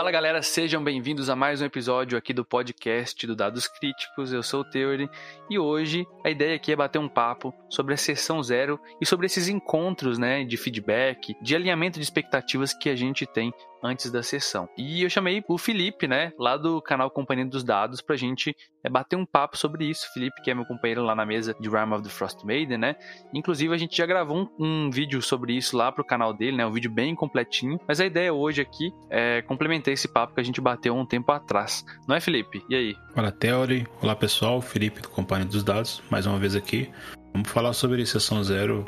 Fala galera, sejam bem-vindos a mais um episódio aqui do podcast do Dados Críticos. Eu sou o Theory e hoje a ideia aqui é bater um papo sobre a sessão zero e sobre esses encontros, né, de feedback, de alinhamento de expectativas que a gente tem antes da sessão. E eu chamei o Felipe, né, lá do canal Companhia dos Dados, pra gente é, bater um papo sobre isso. Felipe, que é meu companheiro lá na mesa de Rime of the Frost Maiden, né? Inclusive, a gente já gravou um, um, vídeo sobre isso lá pro canal dele, né? Um vídeo bem completinho. Mas a ideia hoje aqui é complementar esse papo que a gente bateu um tempo atrás. Não é, Felipe? E aí? Olá, Theory. Olá, pessoal. Felipe do Companhia dos Dados, mais uma vez aqui. Vamos falar sobre sessão zero,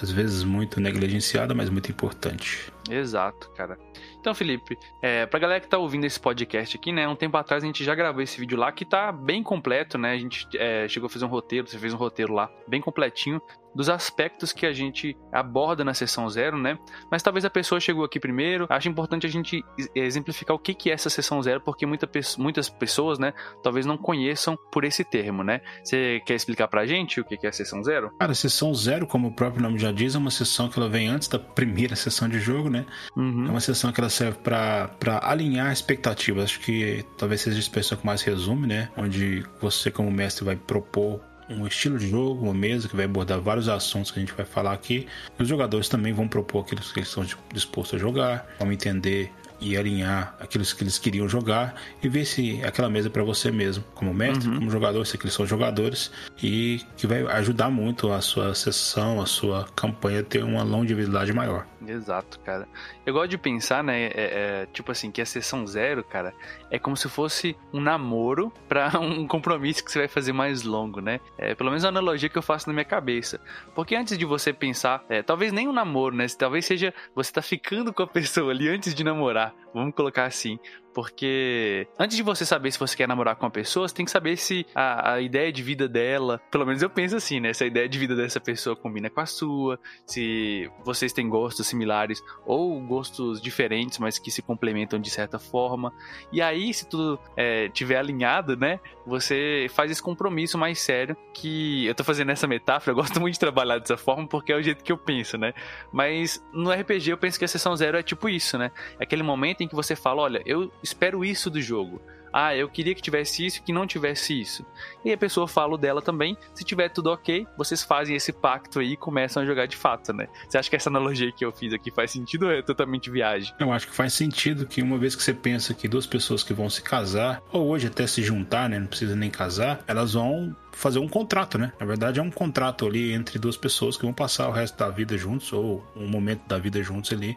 às vezes muito negligenciada, mas muito importante. Exato, cara. Então, Felipe, é, pra galera que tá ouvindo esse podcast aqui, né? Um tempo atrás a gente já gravou esse vídeo lá que tá bem completo, né? A gente é, chegou a fazer um roteiro, você fez um roteiro lá bem completinho dos aspectos que a gente aborda na sessão zero, né? Mas talvez a pessoa chegou aqui primeiro. Acho importante a gente exemplificar o que, que é essa sessão zero, porque muita, muitas pessoas, né, talvez não conheçam por esse termo, né? Você quer explicar pra gente o que, que é a sessão zero? Cara, a sessão zero, como o próprio nome já diz, é uma sessão que ela vem antes da primeira sessão de jogo, né? Uhum. É uma sessão que ela serve para alinhar expectativas. Acho que talvez seja a expressão que mais resume, né? Onde você, como mestre, vai propor um estilo de jogo, uma mesa que vai abordar vários assuntos que a gente vai falar aqui. Os jogadores também vão propor aquilo que eles estão dispostos a jogar, vão entender e alinhar aquilo que eles queriam jogar e ver se aquela mesa é para você mesmo, como mestre, uhum. como jogador, se aqueles são jogadores e que vai ajudar muito a sua sessão, a sua campanha ter uma longevidade maior. Exato, cara. Eu gosto de pensar, né, é, é, tipo assim, que a sessão zero, cara, é como se fosse um namoro para um compromisso que você vai fazer mais longo, né? É pelo menos a analogia que eu faço na minha cabeça. Porque antes de você pensar, é, talvez nem um namoro, né? Talvez seja você tá ficando com a pessoa ali antes de namorar. Vamos colocar assim. Porque antes de você saber se você quer namorar com uma pessoa, você tem que saber se a, a, ideia de vida dela, pelo menos eu penso assim, né? Se a ideia de vida dessa pessoa combina com a sua, se vocês têm gostos similares ou gostos diferentes, mas que se complementam de certa forma. E aí, se tudo é, tiver alinhado, né? Você faz esse compromisso mais sério. Que eu tô fazendo essa metáfora, eu gosto muito de trabalhar dessa forma porque é o jeito que eu penso, né? Mas no RPG eu penso que a sessão zero é tipo isso, né? É aquele momento em que você fala: olha, eu espero isso do jogo. Ah, eu queria que tivesse isso, que não tivesse isso. E a pessoa fala dela também. Se tiver tudo ok, vocês fazem esse pacto aí e começam a jogar de fato, né? Você acha que essa analogia que eu fiz aqui faz sentido ou é totalmente viagem? Eu acho que faz sentido que uma vez que você pensa que duas pessoas que vão se casar, ou hoje até se juntar, né? Não precisa nem casar, elas vão fazer um contrato, né? Na verdade, é um contrato ali entre duas pessoas que vão passar o resto da vida juntos, ou um momento da vida juntos ali.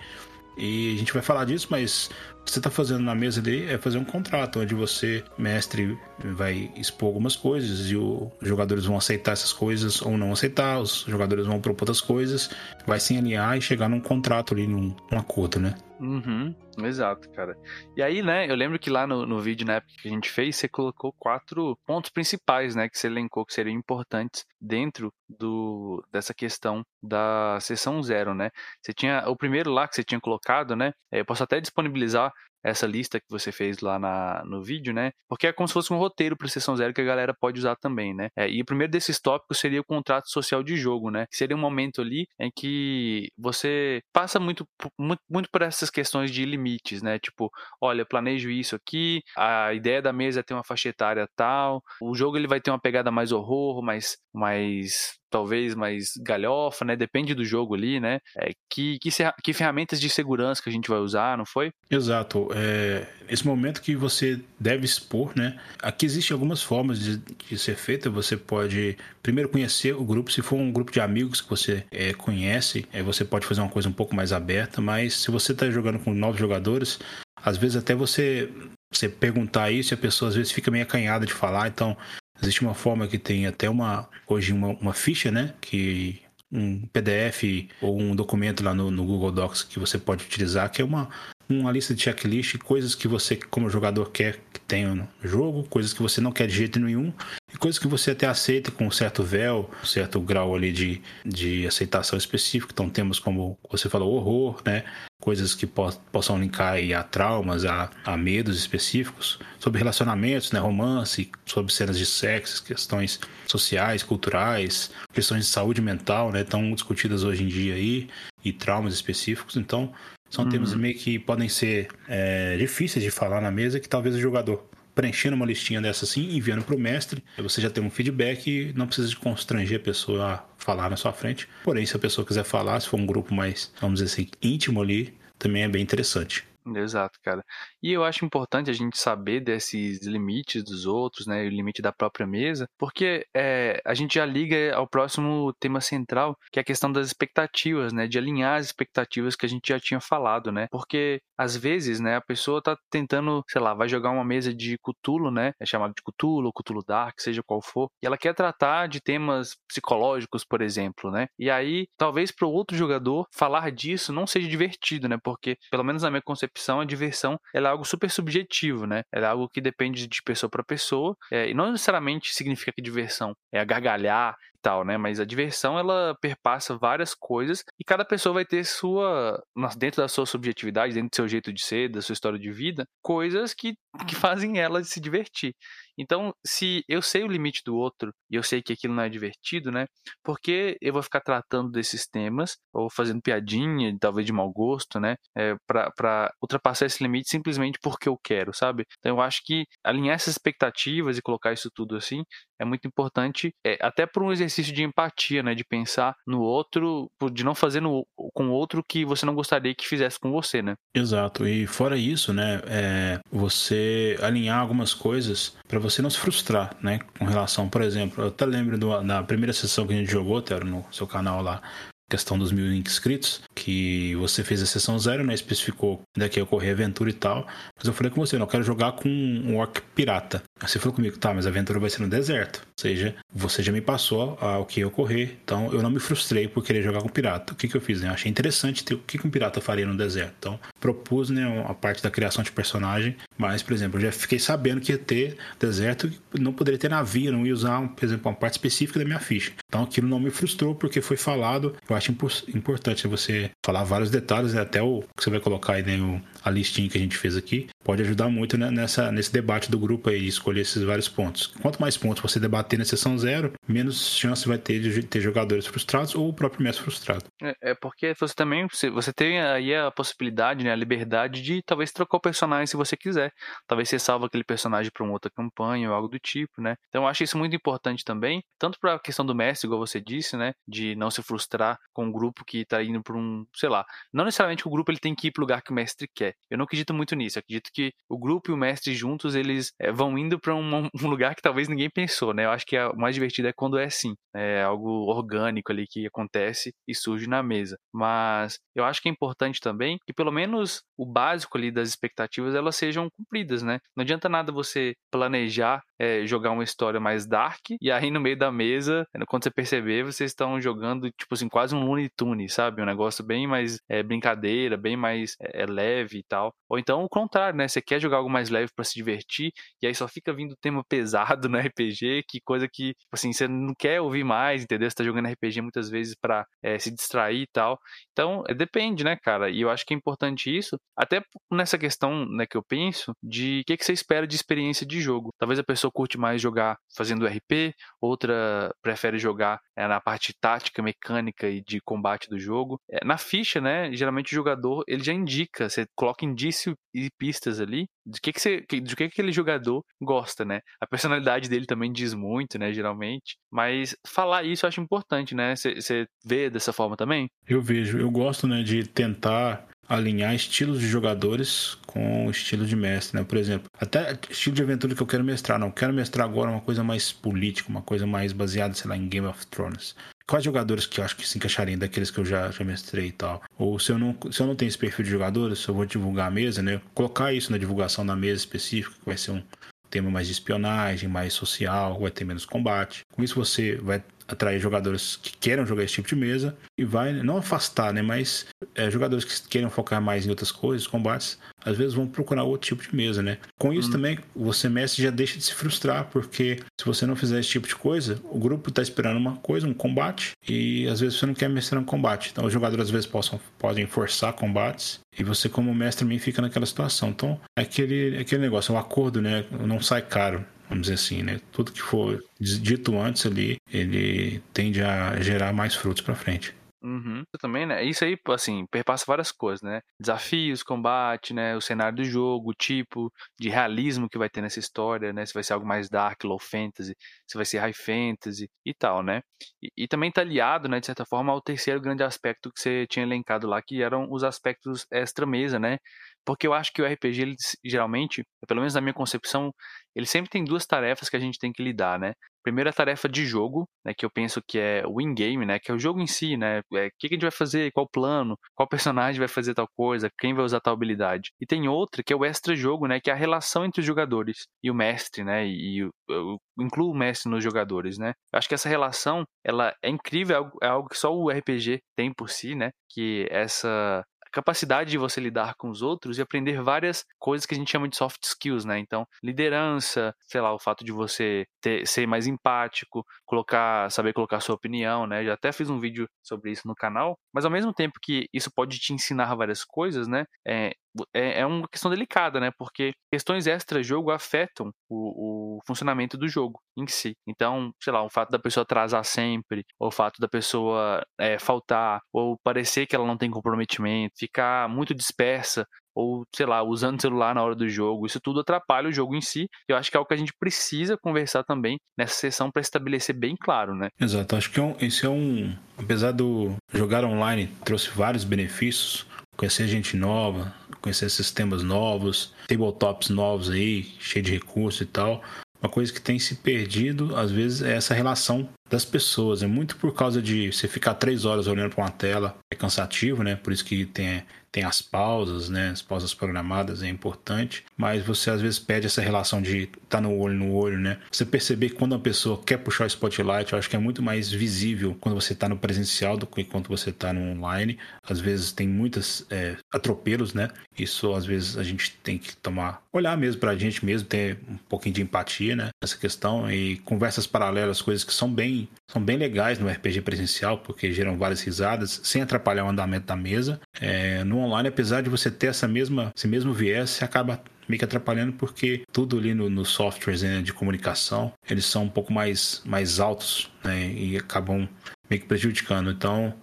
E a gente vai falar disso, mas que você está fazendo na mesa ali é fazer um contrato, onde você, mestre, vai expor algumas coisas e os jogadores vão aceitar essas coisas ou não aceitar, os jogadores vão propor outras coisas, vai se alinhar e chegar num contrato ali, num, num acordo, né? Uhum, exato, cara. E aí, né, eu lembro que lá no, no vídeo, na época que a gente fez, você colocou quatro pontos principais, né, que você elencou que seriam importantes dentro do, dessa questão da sessão zero, né? Você tinha, o primeiro lá que você tinha colocado, né, eu posso até disponibilizar essa lista que você fez lá na, no vídeo, né? Porque é como se fosse um roteiro para sessão zero que a galera pode usar também, né? É, e o primeiro desses tópicos seria o contrato social de jogo, né? Que seria um momento ali em que você passa muito, muito, muito por essas questões de limites, né? Tipo, olha, planejo isso aqui, a ideia da mesa é ter uma faixa etária tal, o jogo ele vai ter uma pegada mais horror, mais, mais talvez mais galhofa, né? Depende do jogo ali, né? É, que, que, que, ferramentas de segurança que a gente vai usar, não foi? Exato. É, esse momento que você deve expor, né? Aqui existem algumas formas de, de, ser feita. Você pode primeiro conhecer o grupo. Se for um grupo de amigos que você é, conhece, é, você pode fazer uma coisa um pouco mais aberta. Mas se você está jogando com novos jogadores, às vezes até você você perguntar isso a pessoa às vezes fica meio acanhada de falar, então Existe uma forma que tem até uma hoje uma, uma ficha, né? Que um PDF ou um documento lá no, no, Google Docs que você pode utilizar, que é uma, uma lista de checklist, coisas que você, como jogador, quer que tenha no jogo, coisas que você não quer de jeito nenhum, e coisas que você até aceita com um certo véu, um certo grau ali de, de aceitação específico. Então temos, como você falou, horror, né? coisas que po possam linkar a traumas, a, a, medos específicos, sobre relacionamentos, né, romance, sobre cenas de sexo, questões sociais, culturais, questões de saúde mental, né, tão discutidas hoje em dia aí, e traumas específicos. Então, São uhum. temas meio que podem ser é, difíceis de falar na mesa que talvez o jogador preenchendo uma listinha dessa assim, enviando para o mestre, você já tem um feedback e não precisa de constranger a pessoa a falar na sua frente. Porém, se a pessoa quiser falar, se for um grupo mais, vamos dizer assim, íntimo ali, também é bem interessante. Exato, cara. E eu acho importante a gente saber desses limites dos outros, né, o limite da própria mesa, porque é, a gente já liga ao próximo tema central, que é a questão das expectativas, né, de alinhar as expectativas que a gente já tinha falado, né, porque às vezes, né, a pessoa tá tentando, sei lá, vai jogar uma mesa de Cthulhu, né, é chamado de Cthulhu, Cthulhu Dark, seja qual for, e ela quer tratar de temas psicológicos, por exemplo, né, e aí talvez para o outro jogador falar disso não seja divertido, né, porque pelo menos na minha concepção a diversão ela é algo super subjetivo, né? É algo que depende de pessoa para pessoa, é, e não necessariamente significa que diversão é gargalhar tal, né? Mas a diversão ela perpassa várias coisas e cada pessoa vai ter sua, dentro da sua subjetividade, dentro do seu jeito de ser, da sua história de vida, coisas que, que fazem ela se divertir. Então, se eu sei o limite do outro e eu sei que aquilo não é divertido, né? Por que eu vou ficar tratando desses temas ou fazendo piadinha, talvez de mau gosto, né? É, para ultrapassar esse limite simplesmente porque eu quero, sabe? Então, eu acho que alinhar essas expectativas e colocar isso tudo assim é muito importante, é, até por um exercício de empatia, né? De pensar no outro, de não fazer no, com o outro que você não gostaria que fizesse com você, né? Exato. E fora isso, né? É, você alinhar algumas coisas para você não se frustrar, né? Com relação, por exemplo, eu até lembro do, da primeira sessão que a gente jogou, Tero, no seu canal lá, questão dos mil inscritos, que você fez a sessão zero, né? Especificou daqui ocorrer aventura e tal. Mas eu falei com você, não, eu quero jogar com um orc pirata. Você falou comigo, tá, mas a aventura vai ser no deserto. Seja, você já me passou o que ia ocorrer. Então eu não me frustrei por querer jogar com pirata. O que, que eu fiz? Né? Eu achei interessante ter o que, que um pirata faria no deserto. Então propus né, a parte da criação de personagem. Mas, por exemplo, eu já fiquei sabendo que ia ter deserto, não poderia ter navio, não ia usar, por exemplo, uma parte específica da minha ficha. Então aquilo não me frustrou porque foi falado. Eu acho importante você falar vários detalhes, né? até o que você vai colocar aí, né, a listinha que a gente fez aqui, pode ajudar muito né, nessa, nesse debate do grupo aí, escolher esses vários pontos. Quanto mais pontos você debater na sessão zero, menos chance vai ter de ter jogadores frustrados ou o próprio mestre frustrado. É, é porque você também, você tem aí a possibilidade, né, a liberdade de talvez trocar o personagem se você quiser. Talvez você salva aquele personagem para uma outra campanha ou algo do tipo, né? Então eu acho isso muito importante também, tanto para a questão do mestre, igual você disse, né, de não se frustrar com um grupo que está indo para um, sei lá, não necessariamente o grupo ele tem que ir para lugar que o mestre quer. Eu não acredito muito nisso. Eu acredito que o grupo e o mestre juntos eles é, vão indo para um, um, lugar que talvez ninguém pensou, né? Eu acho que é, o mais divertido é quando é assim, é algo orgânico ali que acontece e surge na mesa. Mas eu acho que é importante também que pelo menos o básico ali das expectativas elas sejam cumpridas, né? Não adianta nada você planejar é, jogar uma história mais dark e aí no meio da mesa, quando você perceber, vocês estão jogando tipo assim quase um Looney Tunes, sabe? Um negócio bem mais é, brincadeira, bem mais é, leve e tal. Ou então o contrário, né? Você quer jogar algo mais leve para se divertir e aí só fica vindo tema pesado no RPG, que coisa que, tipo assim, você não quer ouvir mais, entendeu? Você tá jogando RPG muitas vezes para é, se distrair e tal. Então, é, depende, né, cara? E eu acho que é importante isso, até nessa questão, né, que eu penso, de o que, que você espera de experiência de jogo. Talvez a pessoa curte mais jogar fazendo RP, outra prefere jogar é, na parte tática, mecânica e de combate do jogo. Na ficha, né, geralmente o jogador, ele já indica, você coloca indício e pistas ali de que que você, de que que aquele jogador gosta, né? A personalidade dele também diz muito, né, geralmente. Mas falar isso eu acho importante, né? Você vê dessa forma também? Eu vejo, eu gosto, né, de tentar alinhar estilos de jogadores com estilo de mestre, né? Por exemplo, até estilo de aventura que eu quero mestrar, não quero mestrar agora uma coisa mais política, uma coisa mais baseada, sei lá, em Game of Thrones. Quais jogadores que eu acho que se encaixariam daqueles que eu já, já mestrei e tal? Ou se eu, não, se eu não tenho esse perfil de jogadores, se eu vou divulgar a mesa, né? Colocar isso na divulgação da mesa específica, que vai ser um tema mais de espionagem, mais social, vai ter menos combate. Com isso você vai atrair jogadores que queiram jogar esse tipo de mesa e vai não afastar, né, mas é, jogadores que queiram focar mais em outras coisas, combates, às vezes vão procurar outro tipo de mesa, né? Com isso hum. também, você mestre já deixa de se frustrar, porque se você não fizer esse tipo de coisa, o grupo está esperando uma coisa, um combate, e às vezes você não quer mestrar um combate. Então os jogadores às vezes possam, podem forçar combates, e você como mestre também fica naquela situação. Então, é aquele, é aquele negócio, é um acordo, né? Não sai caro vamos dizer assim, né? Tudo que for dito antes ali, ele tende a gerar mais frutos para frente. Uhum. também, né? Isso aí, assim, perpassa várias coisas, né? Desafios, combate, né? O cenário do jogo, o tipo de realismo que vai ter nessa história, né? Se vai ser algo mais dark, low fantasy, se vai ser high fantasy e tal, né? E, e também tá aliado, né, de certa forma, ao terceiro grande aspecto que você tinha elencado lá, que eram os aspectos extra-mesa, né? Porque eu acho que o RPG, ele, geralmente, pelo menos na minha concepção, ele sempre tem duas tarefas que a gente tem que lidar, né? Primeiro a tarefa de jogo, né, que eu penso que é o in-game, né, que é o jogo em si, né, é, o que a gente vai fazer, qual plano, qual personagem vai fazer tal coisa, quem vai usar tal habilidade. E tem outra que é o extra-jogo, né, que é a relação entre os jogadores e o mestre, né, e, e eu incluo o mestre nos jogadores, né. Eu acho que essa relação, ela é incrível, é algo, é algo que só o RPG tem por si, né, que essa capacidade de você lidar com os outros e aprender várias coisas que a gente chama de soft skills, né? Então, liderança, sei lá, o fato de você ter, ser mais empático, colocar, saber colocar sua opinião, né? Já até fiz um vídeo sobre isso no canal, mas ao mesmo tempo que isso pode te ensinar várias coisas, né? É, é, é uma questão delicada, né? Porque questões extra-jogo afetam o, o, funcionamento do jogo em si. Então, sei lá, o fato da pessoa atrasar sempre, ou o fato da pessoa é, faltar, ou parecer que ela não tem comprometimento, ficar muito dispersa, ou, sei lá, usando o celular na hora do jogo. Isso tudo atrapalha o jogo em si. Eu acho que é algo que a gente precisa conversar também nessa sessão para estabelecer bem claro, né? Exato. Acho que é um, esse é um. Apesar do jogar online trouxe vários benefícios, conhecer gente nova, conhecer sistemas novos, tabletops novos aí, cheio de recursos e tal. Uma coisa que tem se perdido, às vezes, é essa relação das pessoas. É muito por causa de você ficar três horas olhando para uma tela, é cansativo, né? Por isso que tem tem as pausas, né? As pausas programadas é importante, mas você às vezes perde essa relação de tá no olho no olho, né? Você perceber que quando a pessoa quer puxar o spotlight, eu acho que é muito mais visível quando você está no presencial do que quando você está no online. Às vezes tem muitas é, atropelos, né? Isso às vezes a gente tem que tomar, olhar mesmo para a gente mesmo, ter um pouquinho de empatia, né? Nessa questão e conversas paralelas, coisas que são bem, são bem legais no RPG presencial, porque geram várias risadas, sem atrapalhar o andamento da mesa. É, no online, apesar de você ter essa mesma, esse mesmo viés, você acaba meio que atrapalhando porque tudo ali nos no softwares né, de comunicação eles são um pouco mais, mais altos né, e acabam meio que prejudicando. Então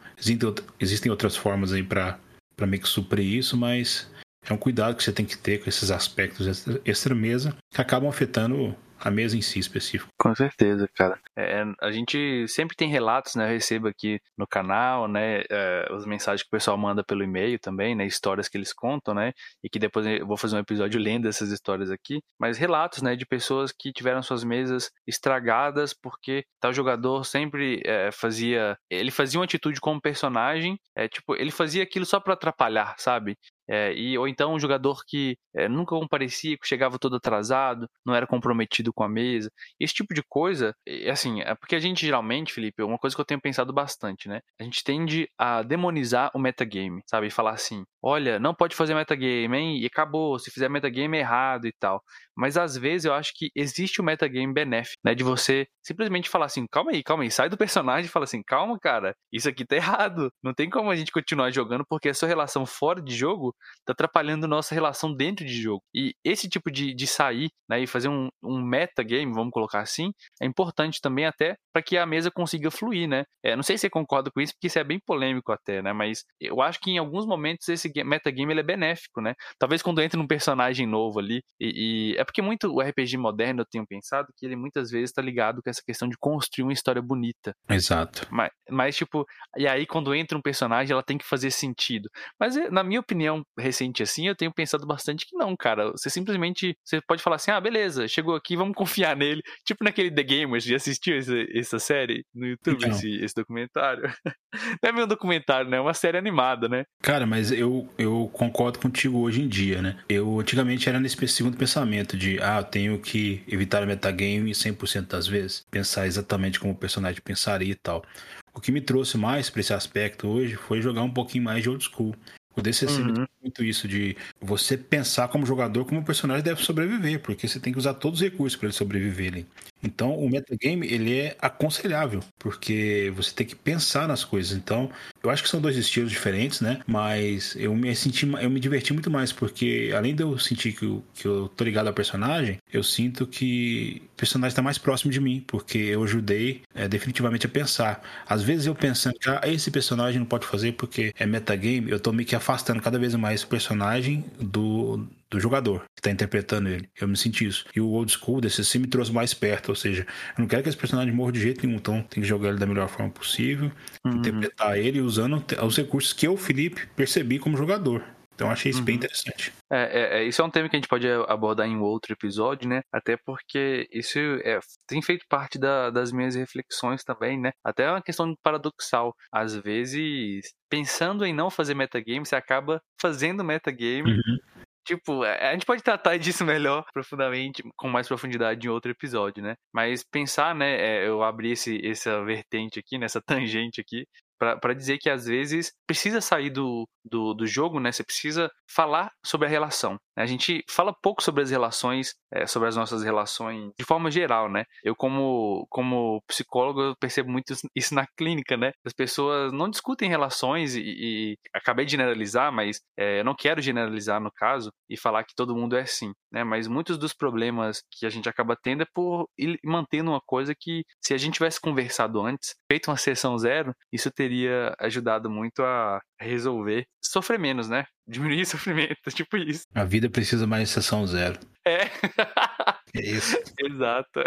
existem, outras formas aí para meio que suprir isso, mas é um cuidado que você tem que ter com esses aspectos extra, extra mesa que acabam afetando a mesa em si específico. Com certeza, cara. É, a gente sempre tem relatos, né? Eu recebo aqui no canal, né? É, as mensagens que o pessoal manda pelo e-mail também, né? Histórias que eles contam, né? E que depois eu vou fazer um episódio lendo essas histórias aqui. Mas relatos, né? De pessoas que tiveram suas mesas estragadas porque tal jogador sempre é, fazia. Ele fazia uma atitude como personagem, é, tipo, ele fazia aquilo só para atrapalhar, sabe? É, e, ou então um jogador que é, nunca comparecia, que chegava todo atrasado, não era comprometido com a mesa. Esse tipo de coisa, é, assim, é porque a gente geralmente, Felipe, é uma coisa que eu tenho pensado bastante, né? A gente tende a demonizar o metagame, sabe? E falar assim, olha, não pode fazer metagame, hein? E acabou, se fizer metagame é errado e tal. Mas às vezes eu acho que existe o metagame benéfico, né? De você simplesmente falar assim, calma aí, calma aí, sai do personagem e fala assim, calma, cara, isso aqui tá errado. Não tem como a gente continuar jogando porque a sua relação fora de jogo tá atrapalhando nossa relação dentro de jogo. E esse tipo de, de sair, né? E fazer um, um metagame, vamos colocar assim, é importante também até para que a mesa consiga fluir, né? É, não sei se você concorda com isso, porque isso é bem polêmico até, né? Mas eu acho que em alguns momentos esse metagame ele é benéfico, né? Talvez quando entra num personagem novo ali, e, e é porque muito o RPG moderno, eu tenho pensado, que ele muitas vezes está ligado com essa questão de construir uma história bonita. Exato. Mas, mas, tipo, e aí quando entra um personagem, ela tem que fazer sentido. Mas eh, na minha opinião recente assim, eu tenho pensado bastante que não, cara. Você simplesmente, você pode falar assim, ah, beleza, chegou aqui, vamos confiar nele. Tipo naquele The Gamers, já assistiu essa, essa série no YouTube, esse, esse documentário? Não é meu documentário, né? É uma série animada, né? Cara, mas eu, eu concordo contigo hoje em dia, né? Eu antigamente era nesse segundo pensamento de, ah, eu tenho que evitar o metagame 100% das vezes, pensar exatamente como o personagem pensaria e tal. O que me trouxe mais para esse aspecto hoje foi jogar um pouquinho mais de old school. O DCC uhum. muito isso de você pensar como jogador como o personagem deve sobreviver, porque você tem que usar todos os recursos para ele sobreviver ali. Então, o metagame, ele é aconselhável, porque você tem que pensar nas coisas. Então, eu acho que são dois estilos diferentes, né? Mas eu me senti, eu me diverti muito mais, porque além de eu sentir que eu, que eu tô ligado ao personagem, eu sinto que o personagem está mais próximo de mim, porque eu ajudei é, definitivamente a pensar. Às vezes eu pensando que ah, esse personagem não pode fazer porque é metagame, eu tô meio que afastando cada vez mais o personagem do, do jogador que está interpretando ele. Eu me senti isso. E o old school desse assim me trouxe mais perto, ou seja, eu não quero que esse personagem morra de jeito nenhum, então tem que jogar ele da melhor forma possível, uhum. interpretar ele usando os recursos que eu, Felipe, percebi como jogador. Então achei isso uhum. bem interessante. É, é, é, isso é um tema que a gente pode abordar em outro episódio, né? Até porque isso é, tem feito parte da, das minhas reflexões também, né? Até é uma questão paradoxal. Às vezes, pensando em não fazer metagame, você acaba fazendo metagame. Uhum. Tipo, a gente pode tratar disso melhor, profundamente, com mais profundidade em outro episódio, né? Mas pensar, né? É, eu abri esse, essa vertente aqui, nessa tangente aqui, para dizer que às vezes precisa sair do, do, do, jogo, né? Você precisa falar sobre a relação. A gente fala pouco sobre as relações, é, sobre as nossas relações de forma geral, né? Eu, como, como psicólogo, eu percebo muito isso na clínica, né? As pessoas não discutem relações e, e acabei de generalizar, mas é, eu não quero generalizar no caso e falar que todo mundo é assim, né? Mas muitos dos problemas que a gente acaba tendo é por mantendo uma coisa que, se a gente tivesse conversado antes, feito uma sessão zero, isso teria ajudado muito a resolver, sofrer menos, né? Diminuir o sofrimento, tipo isso. A vida precisa mais de sessão zero. É. é isso. Exato.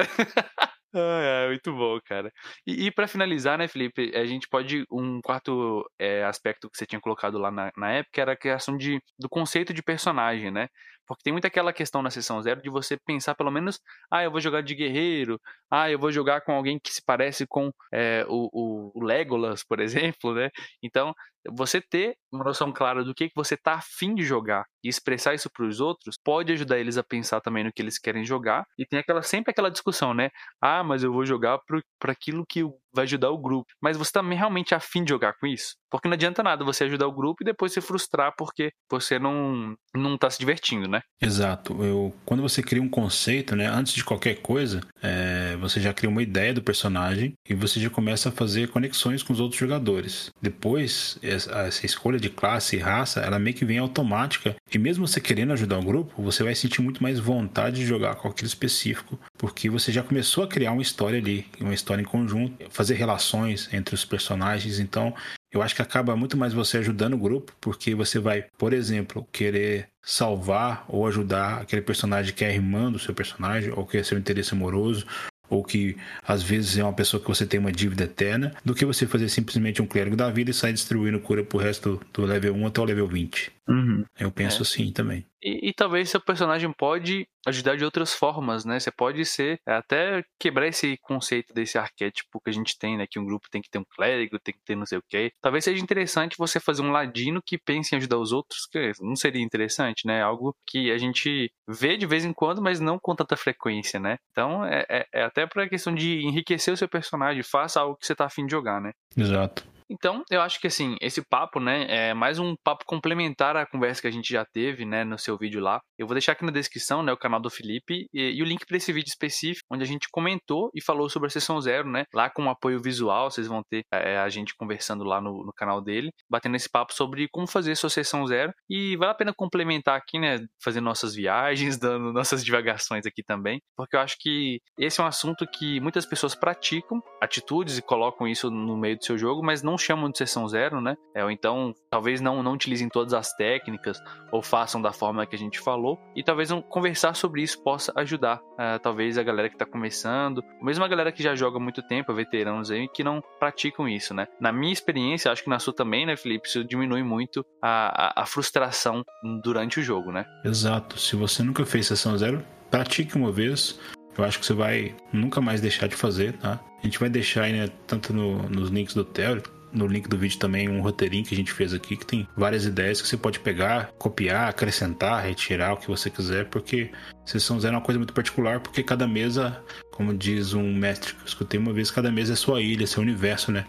Ah, é, muito bom, cara. E, e para finalizar, né, Felipe, a gente pode. Um quarto é, aspecto que você tinha colocado lá na, na época era a criação de, do conceito de personagem, né? Porque tem muito aquela questão na sessão zero de você pensar pelo menos, ah, eu vou jogar de guerreiro, ah, eu vou jogar com alguém que se parece com é, o, o, Legolas, por exemplo, né? Então, você ter uma noção clara do que, que você tá afim de jogar e expressar isso para os outros pode ajudar eles a pensar também no que eles querem jogar. E tem aquela sempre aquela discussão, né? Ah, mas eu vou jogar para aquilo que vai ajudar o grupo. Mas você também realmente é afim de jogar com isso? Porque não adianta nada você ajudar o grupo e depois se frustrar porque você não não tá se divertindo, né? Exato. Eu, quando você cria um conceito, né, antes de qualquer coisa, é, você já cria uma ideia do personagem e você já começa a fazer conexões com os outros jogadores. Depois, essa escolha de classe e raça, ela meio que vem automática e mesmo você querendo ajudar o grupo, você vai sentir muito mais vontade de jogar com aquele específico, porque você já começou a criar uma história ali, uma história em conjunto, fazer relações entre os personagens. Então, eu acho que acaba muito mais você ajudando o grupo, porque você vai, por exemplo, querer salvar ou ajudar aquele personagem que é irmã do seu personagem, ou que é seu interesse amoroso, ou que às vezes é uma pessoa que você tem uma dívida eterna, do que você fazer simplesmente um clérigo da vida e sair distribuindo cura pro resto do level 1 até o level 20. Uhum. Eu penso é. assim também. E, e, talvez seu personagem pode ajudar de outras formas, né? Você pode ser até quebrar esse conceito desse arquétipo que a gente tem, né? Que um grupo tem que ter um clérigo, tem que ter não sei o quê. Talvez seja interessante você fazer um ladino que pense em ajudar os outros, que não seria interessante, né? Algo que a gente vê de vez em quando, mas não com tanta frequência, né? Então é, é, é até para questão de enriquecer o seu personagem, faça algo que você tá afim de jogar, né? Exato. Então, eu acho que assim, esse papo, né, é mais um papo complementar à conversa que a gente já teve, né, no seu vídeo lá. Eu vou deixar aqui na descrição, né, o canal do Felipe e, e o link para esse vídeo específico, onde a gente comentou e falou sobre a sessão zero, né, lá com apoio visual, vocês vão ter é, a gente conversando lá no, no, canal dele, batendo esse papo sobre como fazer sua sessão zero e vale a pena complementar aqui, né, fazendo nossas viagens, dando nossas divagações aqui também, porque eu acho que esse é um assunto que muitas pessoas praticam atitudes e colocam isso no meio do seu jogo, mas não chamam de sessão zero, né? É, ou então, talvez não, não utilizem todas as técnicas ou façam da forma que a gente falou. E talvez um, conversar sobre isso possa ajudar. Uh, talvez a galera que está começando, mesmo a galera que já joga muito tempo, veteranos aí, que não praticam isso, né? Na minha experiência, acho que na sua também, né, Felipe? Isso diminui muito a, a, a frustração durante o jogo, né? Exato. Se você nunca fez sessão zero, pratique uma vez. Eu acho que você vai nunca mais deixar de fazer, tá? A gente vai deixar aí, né, tanto no, nos links do Theo, no link do vídeo também um roteirinho que a gente fez aqui que tem várias ideias que você pode pegar, copiar, acrescentar, retirar o que você quiser, porque sessão zero é uma coisa muito particular, porque cada mesa, como diz um mestre que eu escutei uma vez, cada mesa é sua ilha, seu universo, né?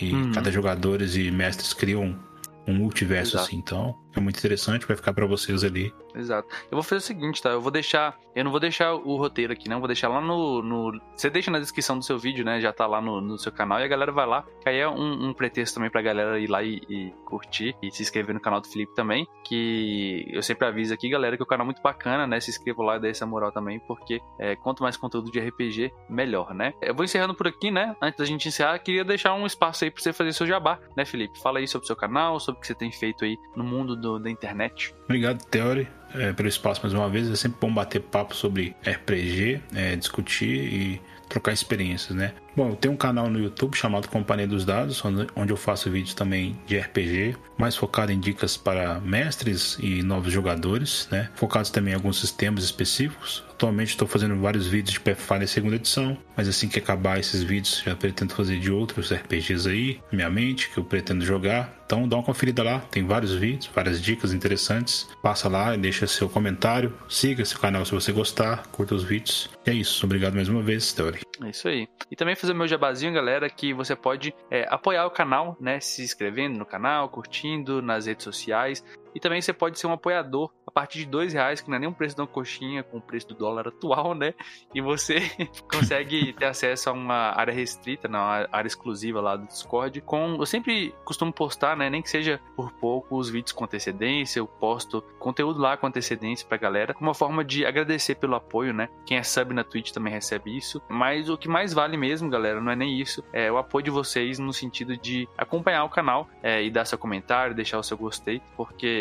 E uhum. cada jogadores e mestres criam um multiverso Exato. assim. Então, é muito interessante, vai ficar para vocês ali. Exato. Eu vou fazer o seguinte, tá? Eu vou deixar. Eu não vou deixar o roteiro aqui, não. Vou deixar lá no. no... Você deixa na descrição do seu vídeo, né? Já tá lá no, no seu canal e a galera vai lá. Que aí é um, um pretexto também pra galera ir lá e, e, curtir e se inscrever no canal do Felipe também. Que eu sempre aviso aqui, galera, que o canal é muito bacana, né? Se inscreva lá e dê essa moral também, porque é, quanto mais conteúdo de RPG, melhor, né? Eu vou encerrando por aqui, né? Antes da gente encerrar, queria deixar um espaço aí pra você fazer seu jabá, né, Felipe? Fala aí sobre o seu canal, sobre o que você tem feito aí no mundo do, da internet. Obrigado, Theory é, pelo espaço mais uma vez. É sempre bom bater papo sobre RPG, é, discutir e trocar experiências, né? Bom, eu tenho um canal no YouTube chamado Companhia dos Dados, onde eu faço vídeos também de RPG, mais focado em dicas para mestres e novos jogadores, né? Focados também em alguns sistemas específicos. Atualmente estou fazendo vários vídeos de Pathfinder segunda edição, mas assim que acabar esses vídeos, já pretendo fazer de outros RPGs aí, na minha mente, que eu pretendo jogar. Então dá uma conferida lá, tem vários vídeos, várias dicas interessantes. Passa lá e deixa seu comentário, siga esse canal se você gostar, curta os vídeos. E é isso, obrigado mais uma vez, Theory. É isso aí. E também fazer o meu jabazinho, galera, que você pode é, apoiar o canal, né? Se inscrevendo no canal, curtindo nas redes sociais. E também você pode ser um apoiador a partir de dois reais, que não é nem o preço de uma coxinha com o preço do dólar atual, né? E você consegue ter acesso a uma área restrita, uma área exclusiva lá do Discord. Com, eu sempre costumo postar, né? Nem que seja por pouco, os vídeos com antecedência. Eu posto conteúdo lá com antecedência pra galera, como uma forma de agradecer pelo apoio, né? Quem é sub na Twitch também recebe isso. Mas o que mais vale mesmo, galera, não é nem isso, é o apoio de vocês no sentido de acompanhar o canal é, e dar seu comentário, deixar o seu gostei,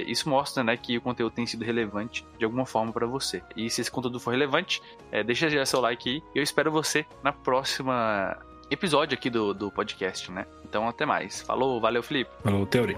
isso mostra, né, que o conteúdo tem sido relevante de alguma forma para você. E se esse conteúdo for relevante, é, deixa já seu like aí. Eu espero você na próxima episódio aqui do, do podcast, né? Então até mais. Falou, valeu, Felipe. Falou, Teori.